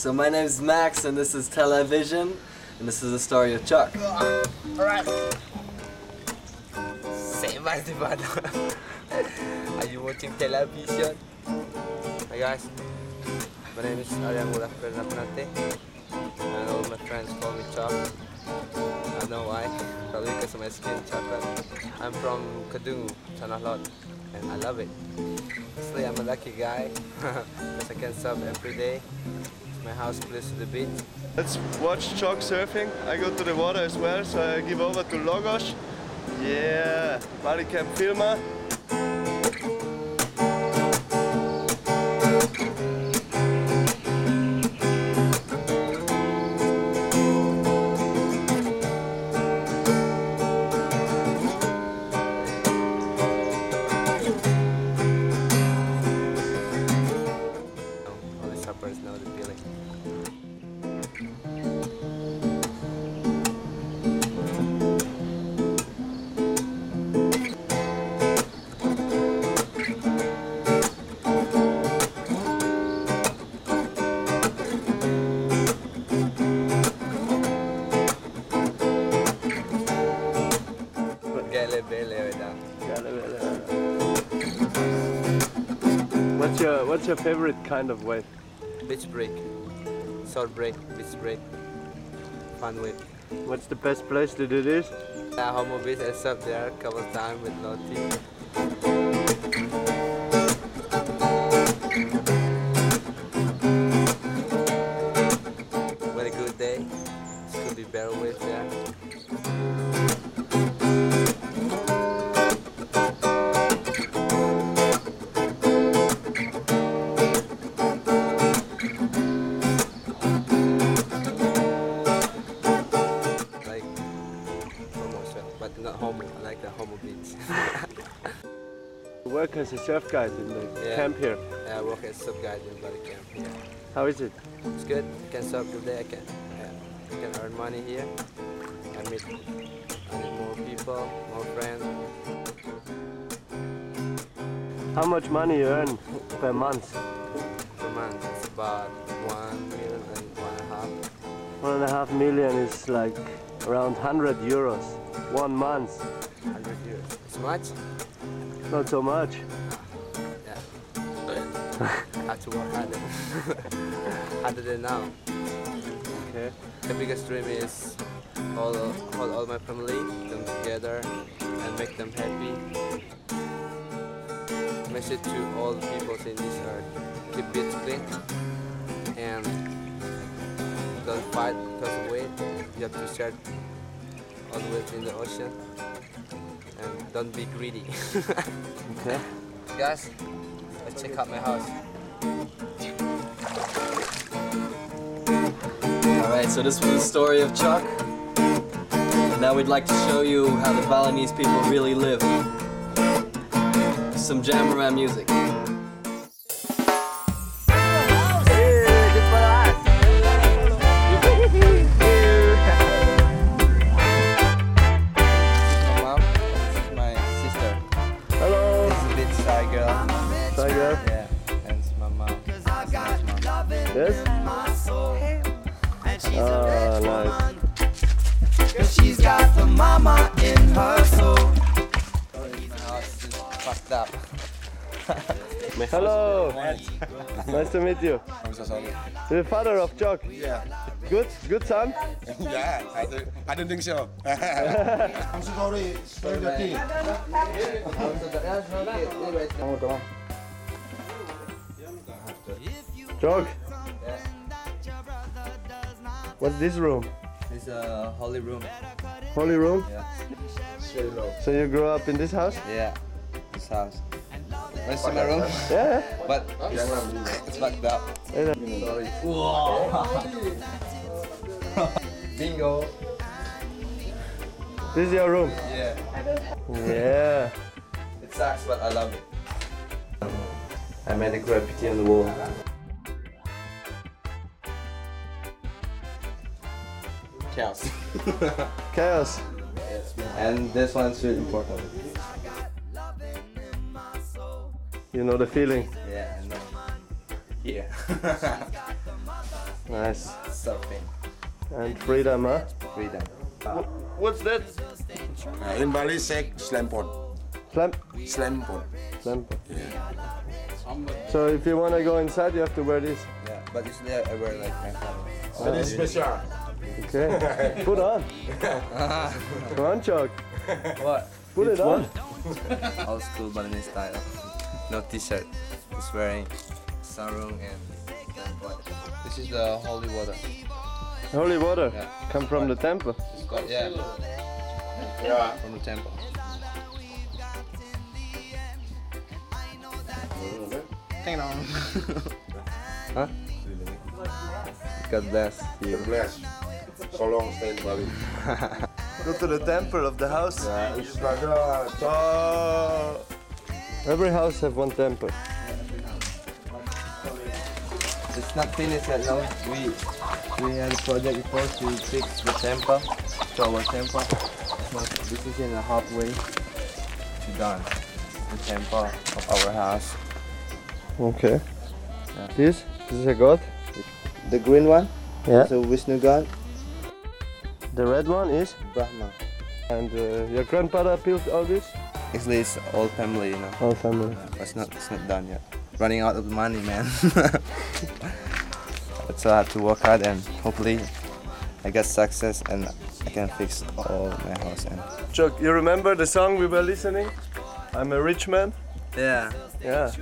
So my name is Max and this is Television and this is the story of Chock. Alright. Say más de mano. Are you watching television? Hi guys. My name is Aryan Mullah Pernapnate. And all my friends call me Chock. I don't know why. Probably because of my skin chocolate. I'm from Kedungu, Tanah Lot. And I love it. Actually, I'm a lucky guy. Because I can surf every day. My house close to the beach. Let's watch Chock surfing. I go to the water as well, so I give over to Logos. Yeah, Bali Camp Gele bele da. What's your What's your favorite kind of wave? Beach break. Short break, beach break. Fun wave. What's the best place to do this? Yeah, Homo Beach I surfed there a couple times with Lottie. a good day. This could be better wave there. Work as a surf guide in the Yeah. camp here. Yeah, I work as a surf guide in Bali Camp. How is it? It's good. I can surf today. I can. I can earn money here. I meet, I meet more people, more friends. How much money you earn per month? Per month, it's about one million and one and a half. One and a half million is like around 100 euros. One month. Hundred euros. It's much. Not so much. Yeah. have to work harder. harder than now. Okay. The biggest dream is hold, hold all my family, them together, and make them happy. Message to all the people in this earth: keep it clean and don't fight because of weight. You have to share all the weight in the ocean don't be greedy. Okay. Guys, let's check out my house. Alright, so this was the story of Chock. And now we'd like to show you how the Balinese people really live. Some Jamaran music. Yes? Ah, nice. She's got the mama in her soul. My house is fucked up. Hello. nice to meet you. I'm so sorry. You're the father of Chock. Yeah. Good, good son. yeah, I, do, I don't think so. I'm so sorry. Spill the tea. Chock. What's this room? It's a holy room. Holy room? Yeah. So you grew up in this house? Yeah. This house. Where's my room? Yeah. But it's, it's fucked up. yeah. Bingo. This is your room. Yeah. Yeah. It sucks, but I love it. I made a graffiti on the wall. Chaos. Chaos. And this one's really important. You know the feeling. Yeah, I know. Yeah. Nice. surfing, And freedom, huh? freedom. What's that? Uh, in Bali, say slam pond. Slam. Slam pond. Slam. So if you wanna go inside, you have to wear this. Yeah, but usually I wear like my family. Very special. Okay. Put on. Come on, Chock. What? Put it on. Old school Balinese style. No t-shirt. Just wearing sarung and what? This is the holy water. Holy water. Yeah. Come from the temple. It's got, yeah, Yeah. from the temple. huh? God bless you. God bless. So long stay in Bali. Go to the temple of the house. Yeah, it's like uh, a Oh. Every house have one temple. It's not finished yet. No, we we had a project before to fix the temple, to our temple. But this is in a halfway to done. The temple of our house. Okay. This? This is a god? The green one, Yeah. so Vishnu God, The red one is? Brahma. And uh, your grandfather built all this? Actually, it's all family, you know. All family. But it's not it's not done yet. Running out of money, man. so I have to work hard and hopefully I get success and I can fix all my house and Chock, you remember the song we were listening? I'm a rich man? yeah. Yeah.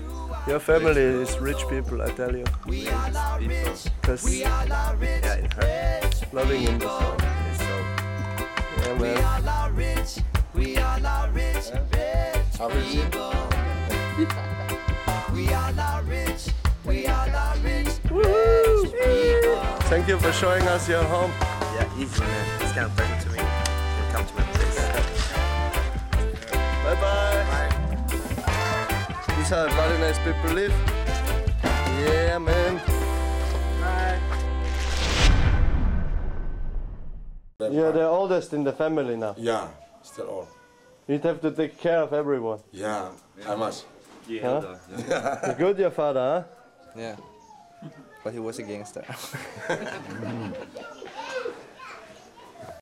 Your family is rich people, I tell you. People. Because Yeah, it hurts. loving in the song. It's so Yeah, man. How is it? Thank you for showing us your home. yeah, easy man. It's kind of pleasure to me. You can come to my place. Bye bye. This is how very nice people live. Yeah, man. You're the oldest in the family now. Yeah, still all. You'd have to take care of everyone. Yeah, I must. Huh? You're good, your father, huh? Yeah. But he was a gangster.